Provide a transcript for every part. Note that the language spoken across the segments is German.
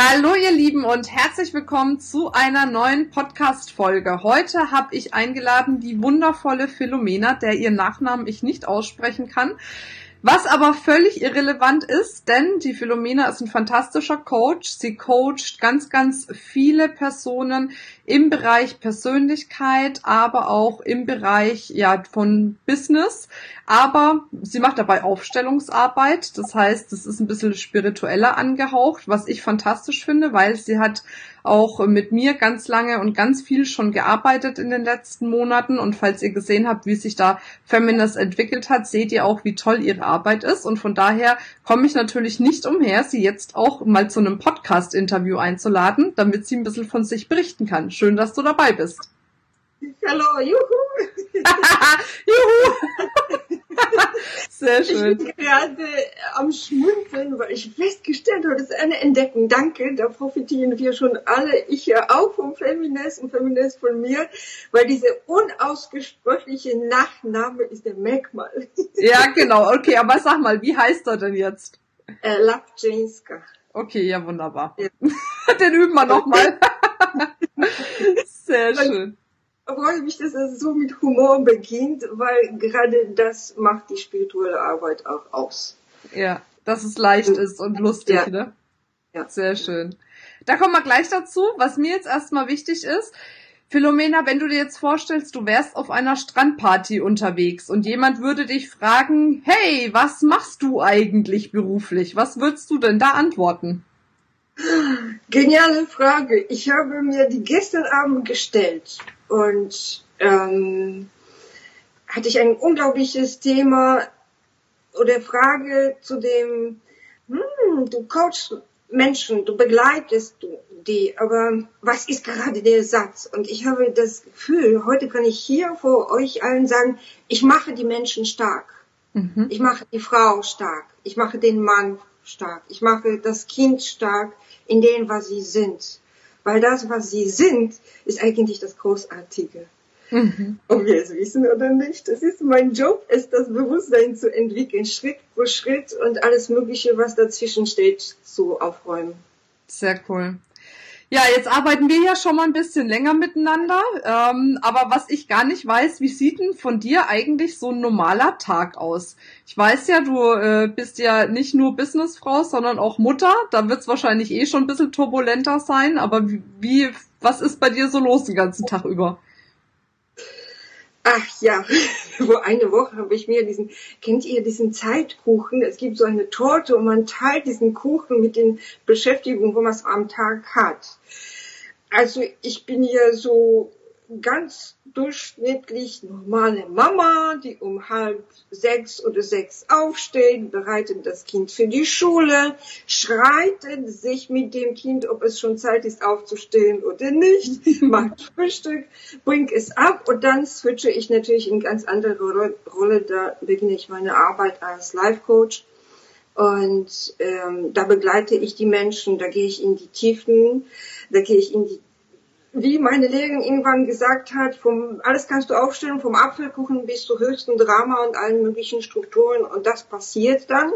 Hallo ihr Lieben und herzlich willkommen zu einer neuen Podcast-Folge. Heute habe ich eingeladen die wundervolle Philomena, der ihr Nachnamen ich nicht aussprechen kann. Was aber völlig irrelevant ist, denn die Philomena ist ein fantastischer Coach. Sie coacht ganz, ganz viele Personen im Bereich Persönlichkeit, aber auch im Bereich ja von Business. Aber sie macht dabei Aufstellungsarbeit. Das heißt, es ist ein bisschen spiritueller angehaucht, was ich fantastisch finde, weil sie hat auch mit mir ganz lange und ganz viel schon gearbeitet in den letzten Monaten. Und falls ihr gesehen habt, wie sich da Feminist entwickelt hat, seht ihr auch, wie toll ihre Arbeit ist. Und von daher komme ich natürlich nicht umher, sie jetzt auch mal zu einem Podcast-Interview einzuladen, damit sie ein bisschen von sich berichten kann. Schön, dass du dabei bist. Hallo, juhu! juhu! Sehr schön. Ich bin gerade am Schmunzeln, weil ich festgestellt habe, das ist eine Entdeckung. Danke, da profitieren wir schon alle. Ich ja auch vom Feminist und Feminist von mir, weil diese unausgesprochliche Nachname ist der Merkmal. Ja, genau. Okay, aber sag mal, wie heißt er denn jetzt? Äh, Lapczynska. Okay, ja, wunderbar. Ja. Den üben wir nochmal. Sehr schön freue mich, dass es so mit Humor beginnt, weil gerade das macht die spirituelle Arbeit auch aus. Ja, dass es leicht ist und lustig, ja. ne? Ja. Sehr schön. Da kommen wir gleich dazu. Was mir jetzt erstmal wichtig ist, Philomena, wenn du dir jetzt vorstellst, du wärst auf einer Strandparty unterwegs und jemand würde dich fragen, hey, was machst du eigentlich beruflich? Was würdest du denn da antworten? Geniale Frage. Ich habe mir die gestern Abend gestellt und ähm, hatte ich ein unglaubliches Thema oder Frage zu dem, hm, du coachst Menschen, du begleitest die, aber was ist gerade der Satz? Und ich habe das Gefühl, heute kann ich hier vor euch allen sagen, ich mache die Menschen stark. Mhm. Ich mache die Frau stark. Ich mache den Mann stark. Ich mache das Kind stark in dem, was sie sind. Weil das, was sie sind, ist eigentlich das Großartige. Mhm. Ob wir es wissen oder nicht. Das ist mein Job, ist das Bewusstsein zu entwickeln, Schritt für Schritt und alles Mögliche, was dazwischen steht, zu aufräumen. Sehr cool. Ja, jetzt arbeiten wir ja schon mal ein bisschen länger miteinander. Ähm, aber was ich gar nicht weiß, wie sieht denn von dir eigentlich so ein normaler Tag aus? Ich weiß ja, du äh, bist ja nicht nur Businessfrau, sondern auch Mutter. Da wird es wahrscheinlich eh schon ein bisschen turbulenter sein. Aber wie, wie, was ist bei dir so los den ganzen Tag über? Ach ja, vor eine Woche habe ich mir diesen, kennt ihr diesen Zeitkuchen? Es gibt so eine Torte und man teilt diesen Kuchen mit den Beschäftigungen, wo man es am Tag hat. Also ich bin ja so ganz durchschnittlich normale Mama, die um halb sechs oder sechs aufsteht, bereitet das Kind für die Schule, schreitet sich mit dem Kind, ob es schon Zeit ist aufzustehen oder nicht, macht Frühstück, bringt es ab und dann switche ich natürlich in ganz andere Rolle. Da beginne ich meine Arbeit als Life Coach. Und ähm, da begleite ich die Menschen, da gehe ich in die Tiefen, da gehe ich in die wie meine Lehrerin irgendwann gesagt hat, vom, alles kannst du aufstellen, vom Apfelkuchen bis zu höchsten Drama und allen möglichen Strukturen und das passiert dann.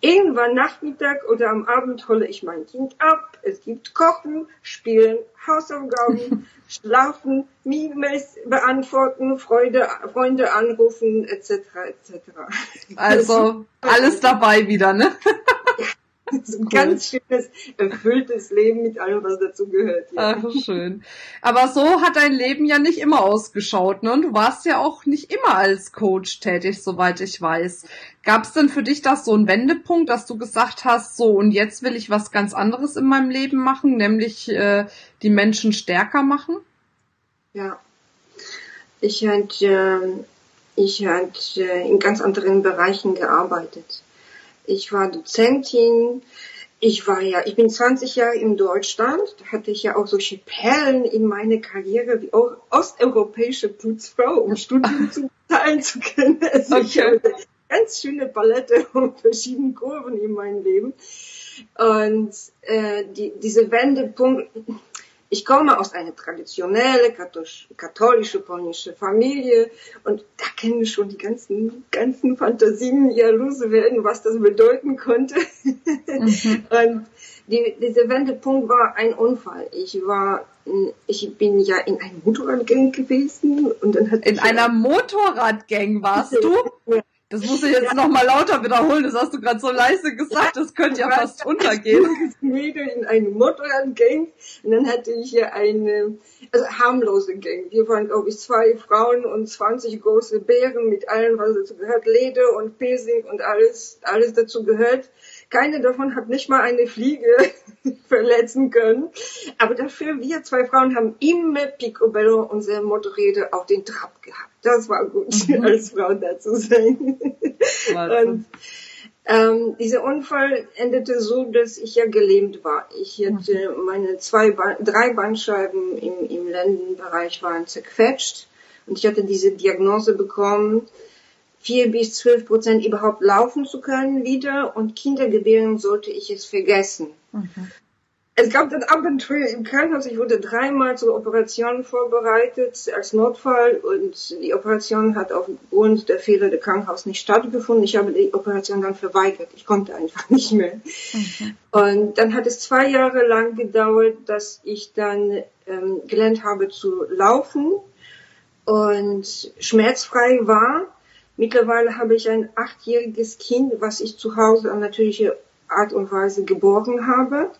Irgendwann Nachmittag oder am Abend hole ich mein Kind ab. Es gibt Kochen, Spielen, Hausaufgaben, Schlafen, E-Mails beantworten, Freude, Freunde anrufen, etc. etc. Also alles dabei wieder, ne? ein ganz schönes, erfülltes Leben mit allem, was dazu gehört. Ja. Ach, schön. Aber so hat dein Leben ja nicht immer ausgeschaut, ne? Und du warst ja auch nicht immer als Coach tätig, soweit ich weiß. Gab es denn für dich das so einen Wendepunkt, dass du gesagt hast, so und jetzt will ich was ganz anderes in meinem Leben machen, nämlich äh, die Menschen stärker machen? Ja. Ich hatte, äh, ich hatte in ganz anderen Bereichen gearbeitet ich war Dozentin, ich war ja, ich bin 20 Jahre in Deutschland, da hatte ich ja auch solche Perlen in meiner Karriere wie auch osteuropäische Putzfrau, um Studium zu malen zu können. Also okay. ich habe ganz schöne Palette von verschiedenen Kurven in meinem Leben. Und äh, die, diese Wendepunkt, ich komme aus einer traditionellen katholische polnische Familie und da kennen schon die ganzen, ganzen Fantasien ja loswerden, was das bedeuten konnte. Mhm. Und die, dieser Wendepunkt war ein Unfall. Ich war, ich bin ja in einem Motorradgang gewesen und dann hat in einer Motorradgang warst du? Das muss ich jetzt ja. noch mal lauter wiederholen. Das hast du gerade so leise gesagt. Das könnte ja fast untergehen. Wieder in eine Motorradgang und dann hatte ich hier eine also harmlose Gang. Wir waren glaube ich zwei Frauen und 20 große Bären mit allem, was dazu gehört, Leder und Piercing und alles, alles dazu gehört. Keine davon hat nicht mal eine Fliege verletzen können. Aber dafür, wir zwei Frauen haben immer Picobello unsere Motorräder auf den Trab gehabt. Das war gut, mhm. als Frau da zu sein. Und ähm, dieser Unfall endete so, dass ich ja gelähmt war. Ich hatte mhm. meine zwei, ba drei Bandscheiben im, im Lendenbereich waren zerquetscht und ich hatte diese Diagnose bekommen, vier bis zwölf Prozent überhaupt laufen zu können wieder und Kinder gebären sollte ich es vergessen. Mhm. Es gab dann Abenteuer im Krankenhaus. Ich wurde dreimal zur Operation vorbereitet als Notfall und die Operation hat aufgrund der Fehler des Krankenhauses nicht stattgefunden. Ich habe die Operation dann verweigert. Ich konnte einfach nicht mehr. Mhm. Und dann hat es zwei Jahre lang gedauert, dass ich dann ähm, gelernt habe zu laufen und schmerzfrei war. Mittlerweile habe ich ein achtjähriges Kind, was ich zu Hause an natürliche Art und Weise geboren habe.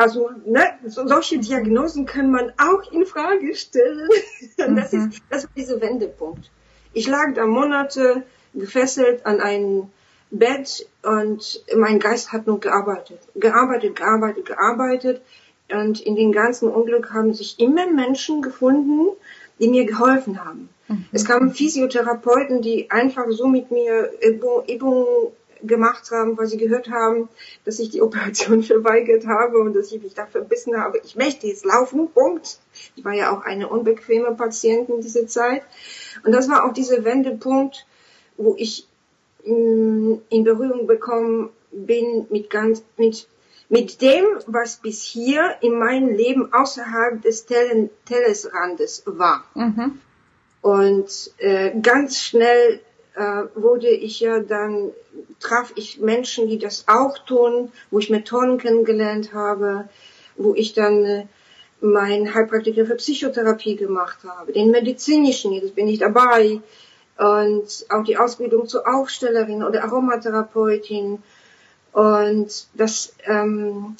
Also ne, so, solche Diagnosen kann man auch in Frage stellen. Das, mhm. ist, das war dieser Wendepunkt. Ich lag da Monate gefesselt an einem Bett und mein Geist hat nur gearbeitet, gearbeitet, gearbeitet, gearbeitet. Und in den ganzen Unglück haben sich immer Menschen gefunden, die mir geholfen haben. Mhm. Es kamen Physiotherapeuten, die einfach so mit mir Übungen gemacht haben, weil sie gehört haben, dass ich die Operation verweigert habe und dass ich mich da verbissen habe. Ich möchte jetzt laufen, Punkt. Ich war ja auch eine unbequeme Patientin diese Zeit. Und das war auch dieser Wendepunkt, wo ich mm, in Berührung bekommen bin mit ganz, mit, mit dem, was bis hier in meinem Leben außerhalb des Telesrandes war. Mhm. Und äh, ganz schnell wurde ich ja dann, traf ich Menschen, die das auch tun, wo ich Methoden kennengelernt habe, wo ich dann äh, mein Heilpraktiker für Psychotherapie gemacht habe, den medizinischen, jetzt bin ich dabei, und auch die Ausbildung zur Aufstellerin oder Aromatherapeutin. Und das, ähm,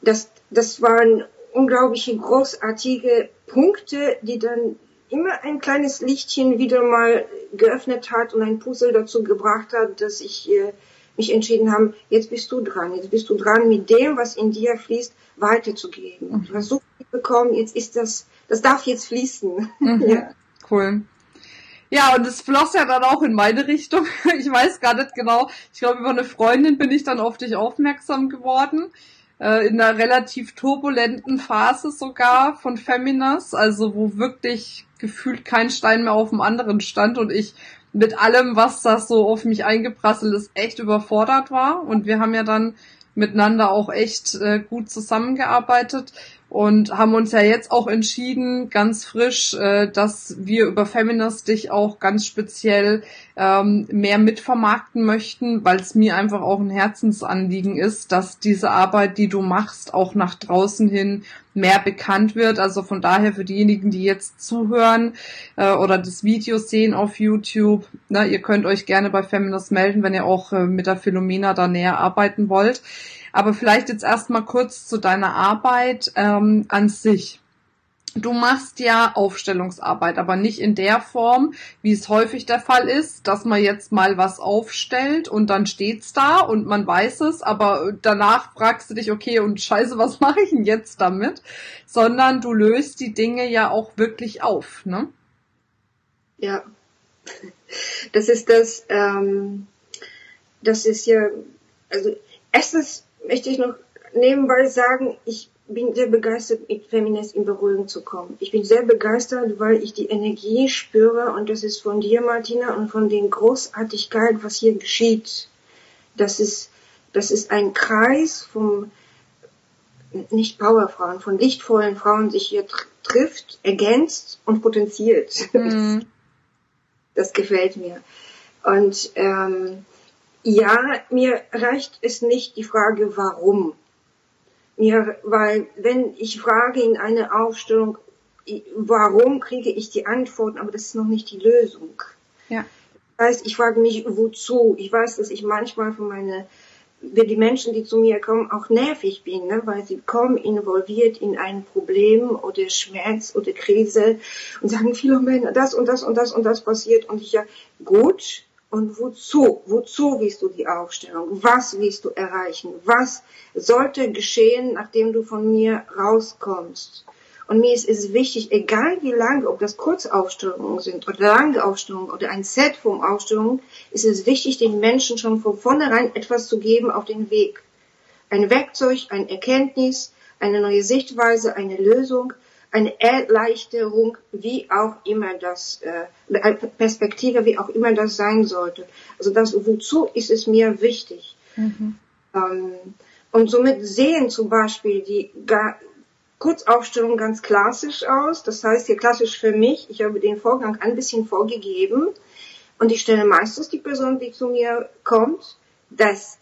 das, das waren unglaubliche großartige Punkte, die dann immer ein kleines Lichtchen wieder mal geöffnet hat und ein Puzzle dazu gebracht hat, dass ich äh, mich entschieden habe, jetzt bist du dran, jetzt bist du dran, mit dem, was in dir fließt, weiterzugeben. Mhm. Du hast so viel bekommen, jetzt ist das, das darf jetzt fließen. Mhm. ja. Cool. Ja, und es floss ja dann auch in meine Richtung. Ich weiß gar nicht genau. Ich glaube, über eine Freundin bin ich dann auf dich aufmerksam geworden äh, in einer relativ turbulenten Phase sogar von Feminas, also wo wirklich gefühlt kein Stein mehr auf dem anderen stand und ich mit allem, was das so auf mich eingeprasselt ist, echt überfordert war. Und wir haben ja dann miteinander auch echt äh, gut zusammengearbeitet und haben uns ja jetzt auch entschieden, ganz frisch, äh, dass wir über Feminist dich auch ganz speziell ähm, mehr mitvermarkten möchten, weil es mir einfach auch ein Herzensanliegen ist, dass diese Arbeit, die du machst, auch nach draußen hin mehr bekannt wird. Also von daher für diejenigen, die jetzt zuhören äh, oder das Video sehen auf YouTube, ne, ihr könnt euch gerne bei Feminist melden, wenn ihr auch äh, mit der Philomena da näher arbeiten wollt. Aber vielleicht jetzt erstmal kurz zu deiner Arbeit ähm, an sich. Du machst ja Aufstellungsarbeit, aber nicht in der Form, wie es häufig der Fall ist, dass man jetzt mal was aufstellt und dann steht's da und man weiß es, aber danach fragst du dich, okay, und scheiße, was mache ich denn jetzt damit? Sondern du löst die Dinge ja auch wirklich auf, ne? Ja. Das ist das, ähm, das ist ja, also erstens möchte ich noch nebenbei sagen, ich bin sehr begeistert, mit Feminist in Berührung zu kommen. Ich bin sehr begeistert, weil ich die Energie spüre und das ist von dir, Martina, und von den Großartigkeit, was hier geschieht. Das ist, das ist ein Kreis vom, nicht Powerfrauen, von lichtvollen Frauen sich hier tr trifft, ergänzt und potenziert. Mhm. Das gefällt mir. Und ähm, ja, mir reicht es nicht die Frage, warum. Mir, weil wenn ich frage in einer Aufstellung, warum kriege ich die Antworten, aber das ist noch nicht die Lösung. Ja. Das heißt, ich frage mich, wozu? Ich weiß, dass ich manchmal von meine, die Menschen, die zu mir kommen, auch nervig bin, ne? weil sie kommen involviert in ein Problem oder Schmerz oder Krise und sagen, viele Männer, das und das und das und das passiert und ich ja, gut, und wozu? Wozu willst du die Aufstellung? Was willst du erreichen? Was sollte geschehen, nachdem du von mir rauskommst? Und mir ist es wichtig, egal wie lange, ob das Kurzaufstellungen sind oder lange Aufstellungen oder ein Set von Aufstellungen, ist es wichtig, den Menschen schon von vornherein etwas zu geben auf den Weg. Ein Werkzeug, ein Erkenntnis, eine neue Sichtweise, eine Lösung, eine Erleichterung, wie auch immer das, äh, Perspektive, wie auch immer das sein sollte. Also das, wozu ist es mir wichtig? Mhm. Ähm, und somit sehen zum Beispiel die Kurzaufstellung ganz klassisch aus. Das heißt hier klassisch für mich, ich habe den Vorgang ein bisschen vorgegeben und ich stelle meistens die Person, die zu mir kommt, dass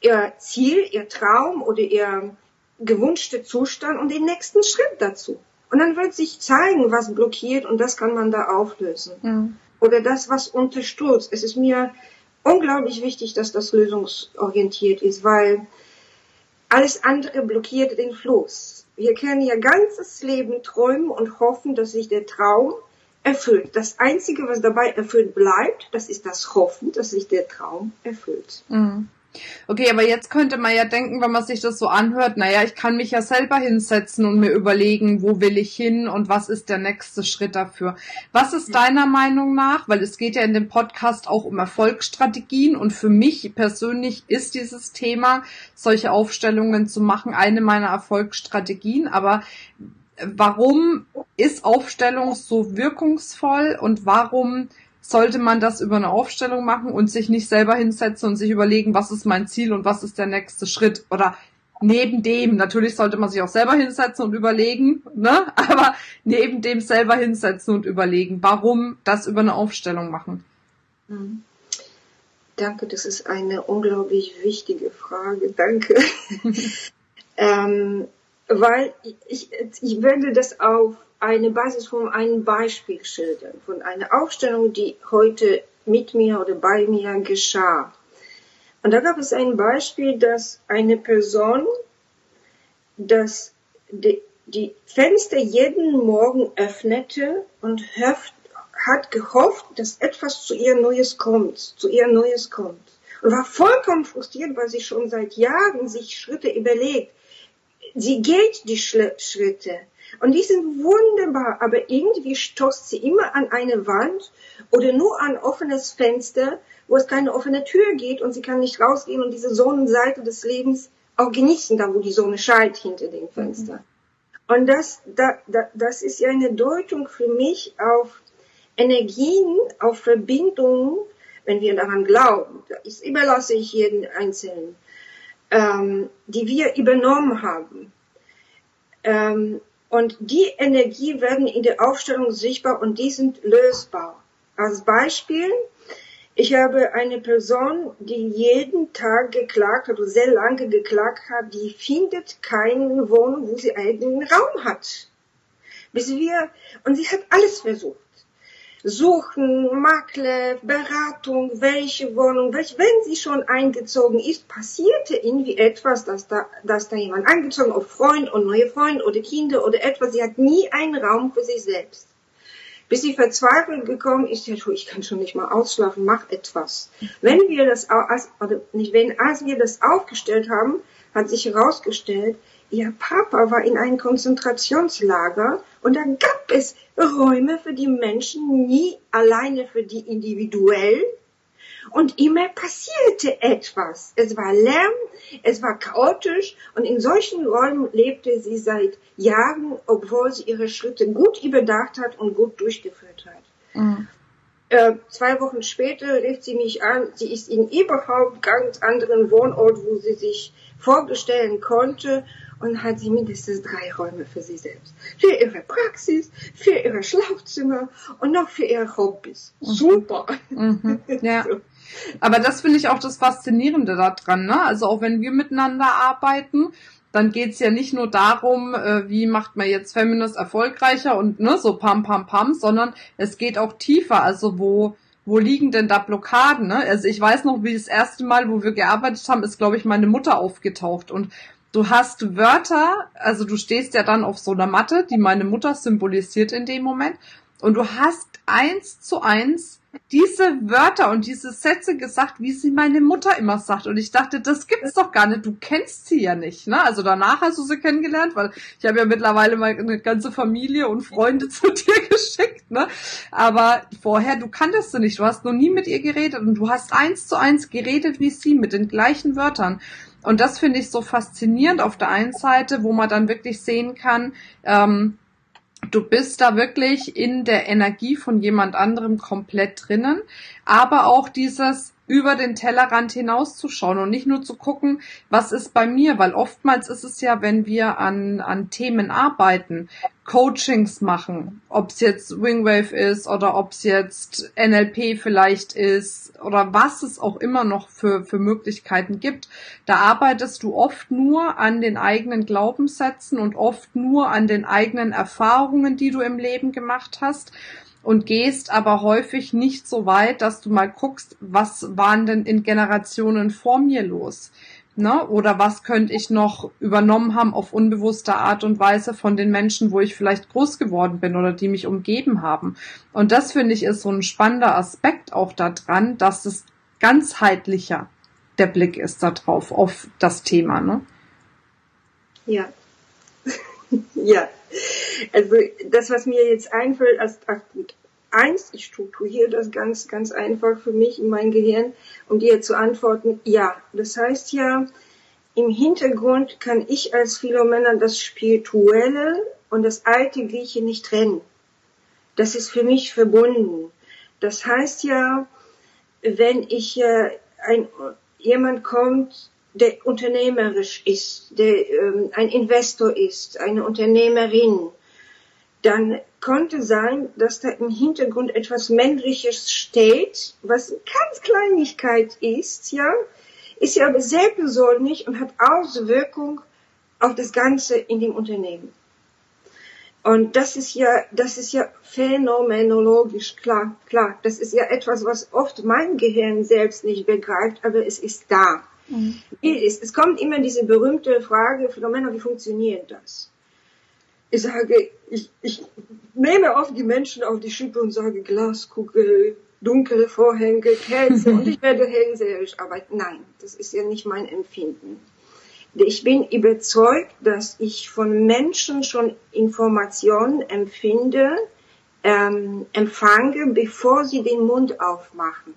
ihr Ziel, ihr Traum oder ihr gewünschte Zustand und den nächsten Schritt dazu. Und dann wird sich zeigen, was blockiert und das kann man da auflösen. Mhm. Oder das, was unterstützt. Es ist mir unglaublich wichtig, dass das lösungsorientiert ist, weil alles andere blockiert den Fluss. Wir können ja ganzes Leben träumen und hoffen, dass sich der Traum erfüllt. Das Einzige, was dabei erfüllt bleibt, das ist das Hoffen, dass sich der Traum erfüllt. Mhm. Okay, aber jetzt könnte man ja denken, wenn man sich das so anhört, naja, ich kann mich ja selber hinsetzen und mir überlegen, wo will ich hin und was ist der nächste Schritt dafür. Was ist deiner Meinung nach, weil es geht ja in dem Podcast auch um Erfolgsstrategien und für mich persönlich ist dieses Thema, solche Aufstellungen zu machen, eine meiner Erfolgsstrategien, aber warum ist Aufstellung so wirkungsvoll und warum sollte man das über eine Aufstellung machen und sich nicht selber hinsetzen und sich überlegen, was ist mein Ziel und was ist der nächste Schritt. Oder neben dem, natürlich sollte man sich auch selber hinsetzen und überlegen, ne? aber neben dem selber hinsetzen und überlegen, warum das über eine Aufstellung machen. Mhm. Danke, das ist eine unglaublich wichtige Frage. Danke. ähm, weil ich, ich wende das auf eine Basis von einem Beispiel schildern, von einer Aufstellung, die heute mit mir oder bei mir geschah. Und da gab es ein Beispiel, dass eine Person, dass die, die Fenster jeden Morgen öffnete und hat gehofft, dass etwas zu ihr Neues kommt, zu ihr Neues kommt. Und war vollkommen frustriert, weil sie schon seit Jahren sich Schritte überlegt. Sie geht die Schritte, und die sind wunderbar, aber irgendwie stoßt sie immer an eine Wand oder nur an offenes Fenster, wo es keine offene Tür geht und sie kann nicht rausgehen und diese Sonnenseite des Lebens auch genießen, da wo die Sonne scheint hinter dem Fenster. Und das, da, da, das ist ja eine Deutung für mich auf Energien, auf Verbindungen, wenn wir daran glauben. Das überlasse ich jeden Einzelnen, ähm, die wir übernommen haben. Ähm, und die Energie werden in der Aufstellung sichtbar und die sind lösbar. Als Beispiel, ich habe eine Person, die jeden Tag geklagt hat, oder sehr lange geklagt hat, die findet keine Wohnung, wo sie eigenen Raum hat. Bis wir, und sie hat alles versucht. Suchen, Makler, Beratung, welche Wohnung, welche, wenn sie schon eingezogen ist, passierte irgendwie etwas, dass da, dass da jemand eingezogen, ob Freund und neue Freund oder Kinder oder etwas. Sie hat nie einen Raum für sich selbst. Bis sie verzweifelt gekommen ist, ja, ich kann schon nicht mal ausschlafen, mach etwas. Wenn wir das, oder nicht wenn, als wir das aufgestellt haben, hat sich herausgestellt, Ihr Papa war in einem Konzentrationslager und da gab es Räume für die Menschen, nie alleine für die individuell, Und immer passierte etwas. Es war Lärm, es war chaotisch und in solchen Räumen lebte sie seit Jahren, obwohl sie ihre Schritte gut überdacht hat und gut durchgeführt hat. Mhm. Äh, zwei Wochen später rief sie mich an, sie ist in überhaupt ganz anderen Wohnort, wo sie sich vorstellen konnte und hat sie mindestens drei Räume für sie selbst. Für ihre Praxis, für ihre Schlafzimmer und noch für ihre Hobbys. Mhm. Super. Mhm. Ja. Aber das finde ich auch das Faszinierende daran. Ne? Also auch wenn wir miteinander arbeiten, dann geht's ja nicht nur darum, äh, wie macht man jetzt Feminist erfolgreicher und ne, so pam pam pam, sondern es geht auch tiefer. Also wo wo liegen denn da Blockaden? Ne? Also ich weiß noch, wie das erste Mal, wo wir gearbeitet haben, ist glaube ich meine Mutter aufgetaucht und du hast Wörter, also du stehst ja dann auf so einer Matte, die meine Mutter symbolisiert in dem Moment und du hast eins zu eins diese Wörter und diese Sätze gesagt, wie sie meine Mutter immer sagt. Und ich dachte, das gibt's doch gar nicht. Du kennst sie ja nicht. Ne? Also danach hast du sie kennengelernt, weil ich habe ja mittlerweile mal eine ganze Familie und Freunde zu dir geschickt. Ne? Aber vorher, du kanntest sie nicht. Du hast noch nie mit ihr geredet und du hast eins zu eins geredet wie sie mit den gleichen Wörtern. Und das finde ich so faszinierend auf der einen Seite, wo man dann wirklich sehen kann, ähm, du bist da wirklich in der Energie von jemand anderem komplett drinnen, aber auch dieses über den Tellerrand hinauszuschauen und nicht nur zu gucken, was ist bei mir, weil oftmals ist es ja, wenn wir an, an Themen arbeiten, Coachings machen, ob es jetzt Wingwave ist oder ob es jetzt NLP vielleicht ist oder was es auch immer noch für, für Möglichkeiten gibt, da arbeitest du oft nur an den eigenen Glaubenssätzen und oft nur an den eigenen Erfahrungen, die du im Leben gemacht hast und gehst aber häufig nicht so weit, dass du mal guckst, was waren denn in Generationen vor mir los? Ne? Oder was könnte ich noch übernommen haben auf unbewusste Art und Weise von den Menschen, wo ich vielleicht groß geworden bin oder die mich umgeben haben. Und das finde ich ist so ein spannender Aspekt auch daran, dass es ganzheitlicher der Blick ist darauf, auf das Thema. Ne? Ja. ja. Also das, was mir jetzt einfällt, als ach gut, eins, ich strukturiere das ganz, ganz einfach für mich in mein Gehirn, um dir zu antworten, ja. Das heißt ja, im Hintergrund kann ich als Philomena das Spirituelle und das Alltägliche nicht trennen. Das ist für mich verbunden. Das heißt ja, wenn ich äh, ein, jemand kommt, der unternehmerisch ist, der ähm, ein Investor ist, eine Unternehmerin, dann konnte sein, dass da im Hintergrund etwas Männliches steht, was ganz Kleinigkeit ist, ja, ist ja aber sehr persönlich und hat Auswirkung auf das Ganze in dem Unternehmen. Und das ist ja, das ist ja phänomenologisch klar, klar. Das ist ja etwas, was oft mein Gehirn selbst nicht begreift, aber es ist da. Mhm. Es kommt immer diese berühmte Frage, Phänomena, wie funktioniert das? Ich sage, ich, ich nehme oft die Menschen auf die Schippe und sage Glaskugel, dunkle Vorhänge, Käse und ich werde hellseherisch arbeiten. Nein, das ist ja nicht mein Empfinden. Ich bin überzeugt, dass ich von Menschen schon Informationen empfinde, ähm, empfange, bevor sie den Mund aufmachen.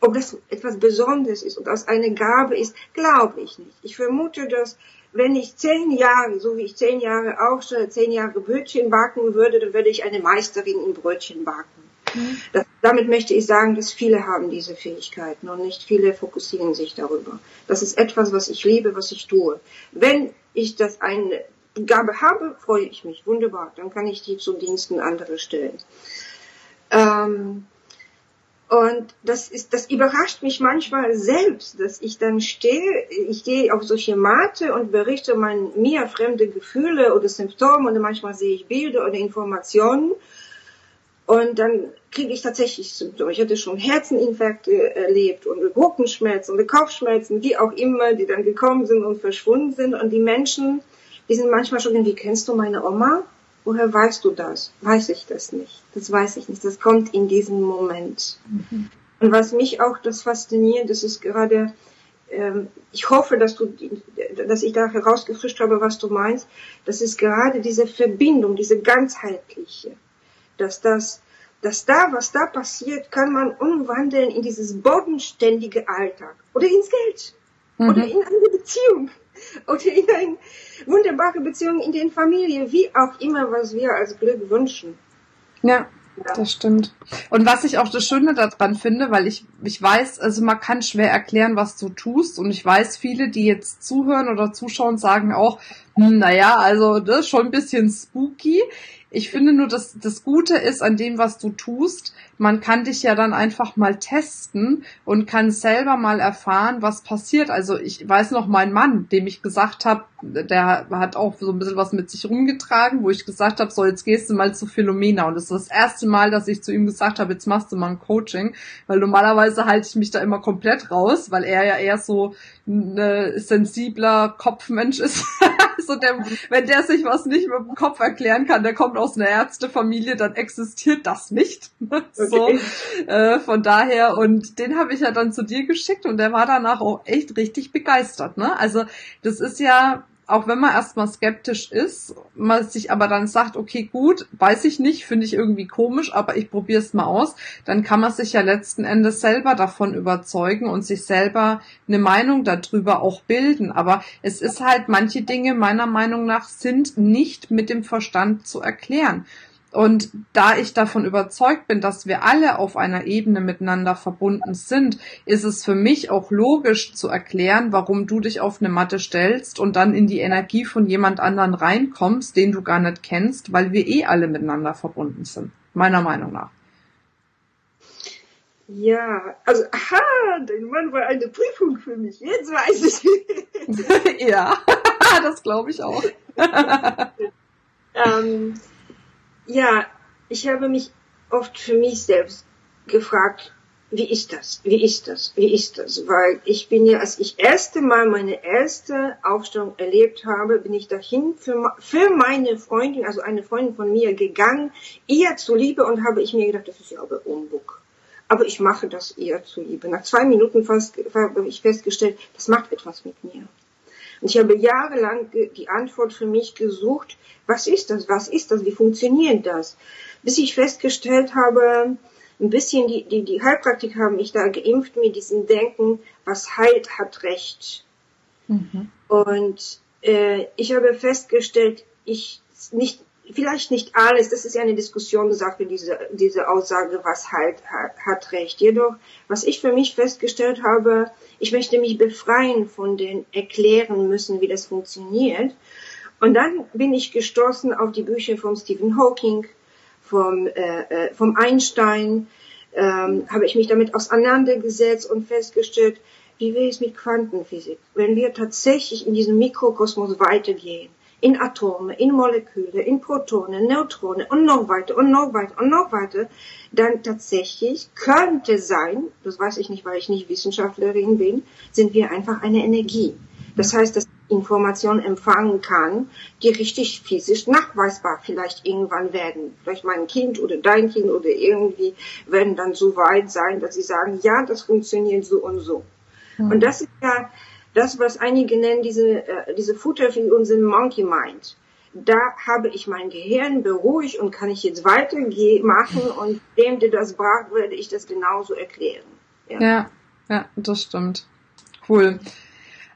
Ob das etwas Besonderes ist und das eine Gabe ist, glaube ich nicht. Ich vermute, dass wenn ich zehn Jahre, so wie ich zehn Jahre auch schon zehn Jahre Brötchen backen würde, dann würde ich eine Meisterin im Brötchen backen. Mhm. Das, damit möchte ich sagen, dass viele haben diese Fähigkeiten und nicht viele fokussieren sich darüber. Das ist etwas, was ich liebe, was ich tue. Wenn ich das eine Gabe habe, freue ich mich. Wunderbar. Dann kann ich die zu Diensten anderer stellen. Ähm, und das ist, das überrascht mich manchmal selbst, dass ich dann stehe, ich gehe auf solche Matte und berichte mein, mir fremde Gefühle oder Symptome und manchmal sehe ich Bilder oder Informationen und dann kriege ich tatsächlich Symptome. Ich hatte schon Herzeninfarkte erlebt und Rückenschmerzen und Kopfschmerzen, wie auch immer, die dann gekommen sind und verschwunden sind und die Menschen, die sind manchmal schon, wie kennst du meine Oma? Woher weißt du das? Weiß ich das nicht. Das weiß ich nicht. Das kommt in diesem Moment. Mhm. Und was mich auch das fasziniert, das ist gerade, ähm, ich hoffe, dass du, dass ich da herausgefrischt habe, was du meinst. Das ist gerade diese Verbindung, diese ganzheitliche, dass das dass da, was da passiert, kann man umwandeln in dieses bodenständige Alltag oder ins Geld mhm. oder in eine Beziehung oder in eine wunderbare Beziehung in den Familie, wie auch immer, was wir als Glück wünschen. Ja. Das stimmt. Und was ich auch das Schöne daran finde, weil ich, ich weiß, also man kann schwer erklären, was du tust. Und ich weiß, viele, die jetzt zuhören oder zuschauen, sagen auch, hm, naja, also das ist schon ein bisschen spooky. Ich finde nur, dass das Gute ist an dem, was du tust, man kann dich ja dann einfach mal testen und kann selber mal erfahren, was passiert. Also ich weiß noch, mein Mann, dem ich gesagt habe, der hat auch so ein bisschen was mit sich rumgetragen, wo ich gesagt habe, so jetzt gehst du mal zu Philomena. Und das ist das erste Mal, dass ich zu ihm gesagt habe, jetzt machst du mal ein Coaching, weil normalerweise halte ich mich da immer komplett raus, weil er ja eher so ein äh, sensibler Kopfmensch ist. so der, wenn der sich was nicht mit dem Kopf erklären kann, der kommt aus einer Ärztefamilie, dann existiert das nicht. so, äh, von daher, und den habe ich ja dann zu dir geschickt und der war danach auch echt richtig begeistert. Ne? Also das ist ja auch wenn man erstmal skeptisch ist, man sich aber dann sagt, okay, gut, weiß ich nicht, finde ich irgendwie komisch, aber ich probiere es mal aus, dann kann man sich ja letzten Endes selber davon überzeugen und sich selber eine Meinung darüber auch bilden. Aber es ist halt, manche Dinge meiner Meinung nach sind nicht mit dem Verstand zu erklären. Und da ich davon überzeugt bin, dass wir alle auf einer Ebene miteinander verbunden sind, ist es für mich auch logisch zu erklären, warum du dich auf eine Matte stellst und dann in die Energie von jemand anderen reinkommst, den du gar nicht kennst, weil wir eh alle miteinander verbunden sind. Meiner Meinung nach. Ja, also, aha, dein Mann war eine Prüfung für mich. Jetzt weiß ich. ja, das glaube ich auch. ähm, ja, ich habe mich oft für mich selbst gefragt, wie ist das? Wie ist das? Wie ist das? Weil ich bin ja, als ich erste Mal meine erste Aufstellung erlebt habe, bin ich dahin für, für meine Freundin, also eine Freundin von mir, gegangen, ihr zuliebe und habe ich mir gedacht, das ist ja aber Umbug. Aber ich mache das ihr zuliebe. Nach zwei Minuten fast, habe ich festgestellt, das macht etwas mit mir. Und ich habe jahrelang die Antwort für mich gesucht, was ist das, was ist das, wie funktioniert das? Bis ich festgestellt habe, ein bisschen die, die, die Heilpraktiker haben mich da geimpft mit diesem Denken, was heilt, hat Recht. Mhm. Und äh, ich habe festgestellt, ich nicht, vielleicht nicht alles, das ist ja eine Diskussionssache, diese, diese Aussage, was halt hat, Recht. Jedoch, was ich für mich festgestellt habe, ich möchte mich befreien von den erklären müssen, wie das funktioniert. Und dann bin ich gestoßen auf die Bücher von Stephen Hawking, vom, äh, äh, vom Einstein, ähm, habe ich mich damit auseinandergesetzt und festgestellt, wie wäre es mit Quantenphysik, wenn wir tatsächlich in diesem Mikrokosmos weitergehen, in Atome, in Moleküle, in Protonen, Neutronen und noch weiter und noch weiter und noch weiter, dann tatsächlich könnte sein, das weiß ich nicht, weil ich nicht Wissenschaftlerin bin, sind wir einfach eine Energie. Das heißt, dass Information empfangen kann, die richtig physisch nachweisbar vielleicht irgendwann werden. Vielleicht mein Kind oder dein Kind oder irgendwie werden dann so weit sein, dass sie sagen, ja, das funktioniert so und so. Mhm. Und das ist ja das, was einige nennen, diese, äh, diese Futter für unseren Monkey Mind. Da habe ich mein Gehirn beruhigt und kann ich jetzt weitergehen machen und dem, der das braucht, werde ich das genauso erklären. Ja, ja, ja das stimmt. Cool.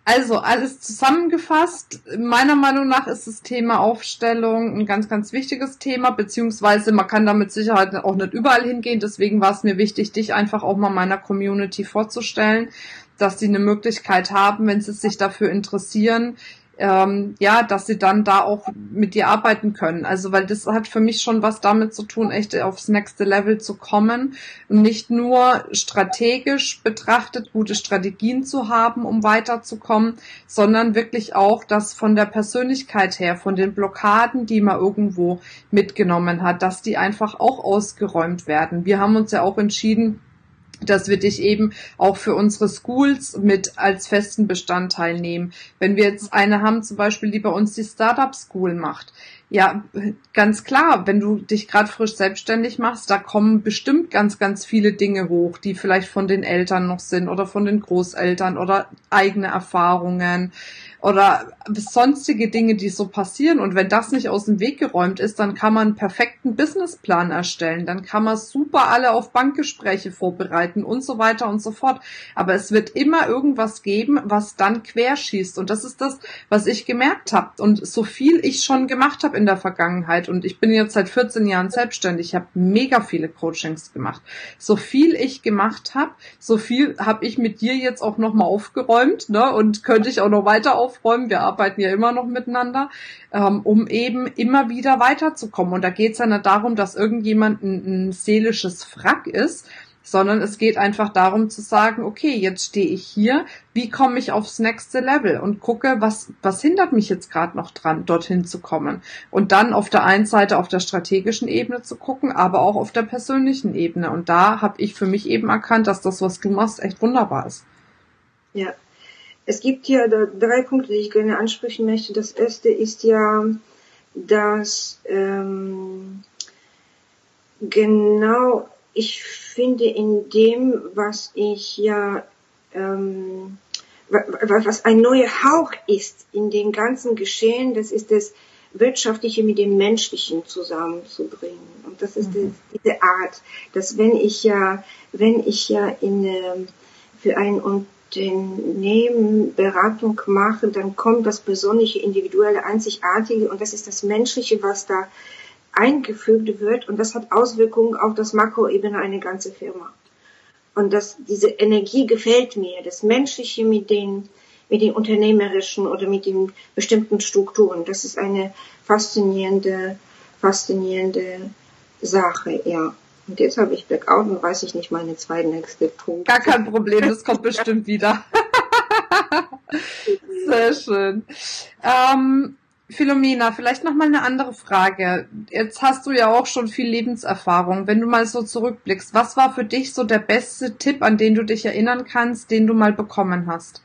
Also alles zusammengefasst, meiner Meinung nach ist das Thema Aufstellung ein ganz, ganz wichtiges Thema, beziehungsweise man kann da mit Sicherheit auch nicht überall hingehen. Deswegen war es mir wichtig, dich einfach auch mal meiner Community vorzustellen, dass sie eine Möglichkeit haben, wenn sie sich dafür interessieren, ähm, ja, dass sie dann da auch mit dir arbeiten können. Also, weil das hat für mich schon was damit zu tun, echt aufs nächste Level zu kommen und nicht nur strategisch betrachtet gute Strategien zu haben, um weiterzukommen, sondern wirklich auch das von der Persönlichkeit her, von den Blockaden, die man irgendwo mitgenommen hat, dass die einfach auch ausgeräumt werden. Wir haben uns ja auch entschieden, dass wir dich eben auch für unsere Schools mit als festen Bestandteil nehmen. Wenn wir jetzt eine haben, zum Beispiel, die bei uns die Startup School macht, ja, ganz klar, wenn du dich gerade frisch selbstständig machst, da kommen bestimmt ganz, ganz viele Dinge hoch, die vielleicht von den Eltern noch sind oder von den Großeltern oder eigene Erfahrungen oder sonstige Dinge, die so passieren. Und wenn das nicht aus dem Weg geräumt ist, dann kann man einen perfekten Businessplan erstellen. Dann kann man super alle auf Bankgespräche vorbereiten und so weiter und so fort. Aber es wird immer irgendwas geben, was dann querschießt. Und das ist das, was ich gemerkt habe. Und so viel ich schon gemacht habe in der Vergangenheit, und ich bin jetzt seit 14 Jahren selbstständig, ich habe mega viele Coachings gemacht. So viel ich gemacht habe, so viel habe ich mit dir jetzt auch nochmal aufgeräumt, ne? Und könnte ich auch noch weiter aufräumen. Wir arbeiten ja immer noch miteinander, ähm, um eben immer wieder weiterzukommen. Und da geht es ja nicht darum, dass irgendjemand ein, ein seelisches Frack ist, sondern es geht einfach darum zu sagen, okay, jetzt stehe ich hier, wie komme ich aufs nächste Level und gucke, was, was hindert mich jetzt gerade noch dran, dorthin zu kommen. Und dann auf der einen Seite auf der strategischen Ebene zu gucken, aber auch auf der persönlichen Ebene. Und da habe ich für mich eben erkannt, dass das, was du machst, echt wunderbar ist. Ja, es gibt ja drei Punkte, die ich gerne ansprechen möchte. Das erste ist ja, dass ähm, genau ich finde in dem, was ich ja, ähm, was ein neuer Hauch ist in dem ganzen Geschehen, das ist das Wirtschaftliche mit dem Menschlichen zusammenzubringen. Und das ist mhm. diese Art, dass wenn ich ja, wenn ich ja in, ähm, für ein Unternehmen Beratung mache, dann kommt das Besondere, Individuelle, Einzigartige und das ist das Menschliche, was da eingefügt wird und das hat Auswirkungen auf das Makroebene eine ganze Firma. Und das, diese Energie gefällt mir, das Menschliche mit den, mit den unternehmerischen oder mit den bestimmten Strukturen. Das ist eine faszinierende, faszinierende Sache, ja. Und jetzt habe ich Blackout und weiß ich nicht meine zwei nächste Punkte. Gar kein Problem, das kommt bestimmt wieder. Sehr schön. Ähm, Philomena, vielleicht noch mal eine andere Frage. Jetzt hast du ja auch schon viel Lebenserfahrung. Wenn du mal so zurückblickst, was war für dich so der beste Tipp, an den du dich erinnern kannst, den du mal bekommen hast?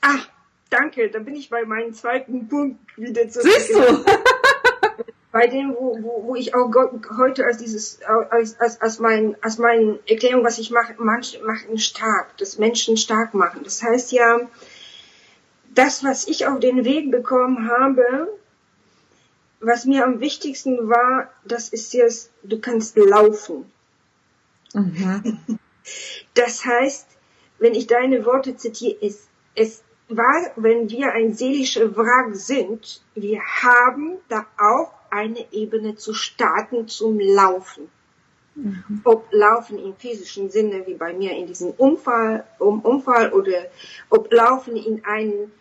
Ah, danke. Da bin ich bei meinem zweiten Punkt wieder zurück. Siehst du? bei dem, wo, wo, wo ich auch heute als dieses, als, als, als mein, als meine Erklärung, was ich mache, manche machen stark, das Menschen stark machen. Das heißt ja, das, was ich auf den Weg bekommen habe, was mir am wichtigsten war, das ist jetzt, du kannst laufen. Mhm. Das heißt, wenn ich deine Worte zitiere, es, es war, wenn wir ein seelischer Wrack sind, wir haben da auch eine Ebene zu starten zum Laufen. Mhm. Ob Laufen im physischen Sinne, wie bei mir in diesem Unfall, um Unfall oder ob Laufen in einen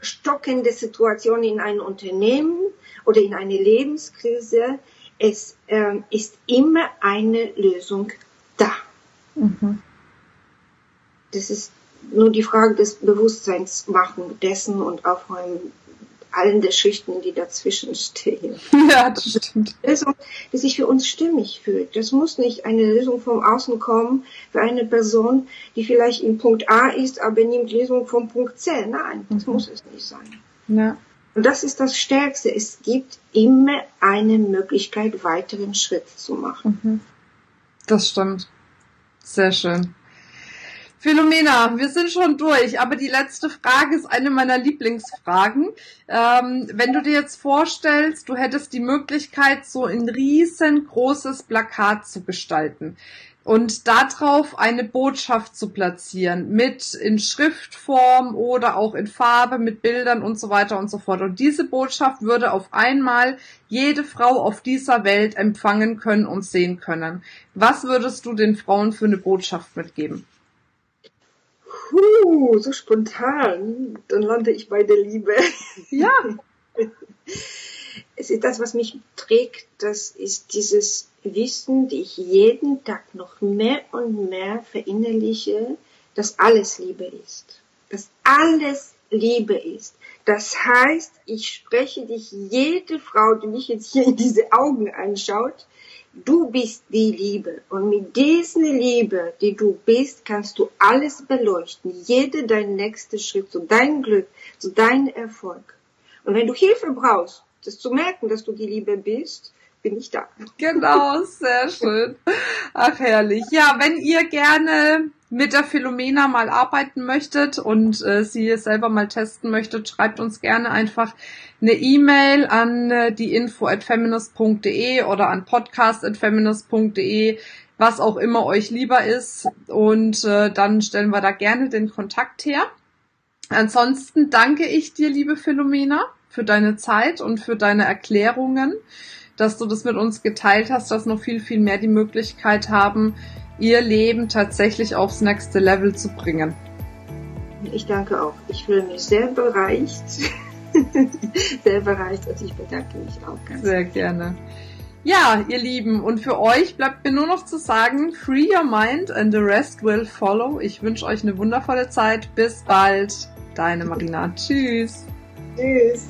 stockende Situation in einem Unternehmen oder in eine Lebenskrise, es äh, ist immer eine Lösung da. Mhm. Das ist nur die Frage des Bewusstseins machen dessen und aufräumen allen der Schichten, die dazwischen stehen. Ja, das stimmt. Lösung, die sich für uns stimmig fühlt. Das muss nicht eine Lösung vom Außen kommen für eine Person, die vielleicht in Punkt A ist, aber nimmt Lösung vom Punkt C. Nein, das mhm. muss es nicht sein. Ja. Und das ist das Stärkste. Es gibt immer eine Möglichkeit, weiteren Schritt zu machen. Mhm. Das stimmt. Sehr schön. Philomena, wir sind schon durch, aber die letzte Frage ist eine meiner Lieblingsfragen. Ähm, wenn du dir jetzt vorstellst, du hättest die Möglichkeit, so ein riesengroßes Plakat zu gestalten und darauf eine Botschaft zu platzieren, mit in Schriftform oder auch in Farbe, mit Bildern und so weiter und so fort. Und diese Botschaft würde auf einmal jede Frau auf dieser Welt empfangen können und sehen können. Was würdest du den Frauen für eine Botschaft mitgeben? Puh, so spontan. Dann lande ich bei der Liebe. Ja. es ist das, was mich trägt. Das ist dieses Wissen, die ich jeden Tag noch mehr und mehr verinnerliche, dass alles Liebe ist. Dass alles Liebe ist. Das heißt, ich spreche dich, jede Frau, die mich jetzt hier in diese Augen anschaut, Du bist die Liebe und mit dieser Liebe, die du bist, kannst du alles beleuchten, jede dein nächster Schritt zu deinem Glück, zu deinem Erfolg. Und wenn du Hilfe brauchst, das zu merken, dass du die Liebe bist, bin ich da. Genau, sehr schön. Ach herrlich. Ja, wenn ihr gerne mit der Philomena mal arbeiten möchtet und äh, sie selber mal testen möchtet, schreibt uns gerne einfach eine E-Mail an äh, die info at feminist.de oder an podcast at feminist.de, was auch immer euch lieber ist. Und äh, dann stellen wir da gerne den Kontakt her. Ansonsten danke ich dir, liebe Philomena, für deine Zeit und für deine Erklärungen, dass du das mit uns geteilt hast, dass noch viel, viel mehr die Möglichkeit haben, ihr Leben tatsächlich aufs nächste Level zu bringen. Ich danke auch. Ich fühle mich sehr bereicht. sehr bereicht und ich bedanke mich auch ganz. Sehr gerne. Ja, ihr Lieben, und für euch bleibt mir nur noch zu sagen, free your mind and the rest will follow. Ich wünsche euch eine wundervolle Zeit. Bis bald. Deine Marina. Tschüss. Tschüss.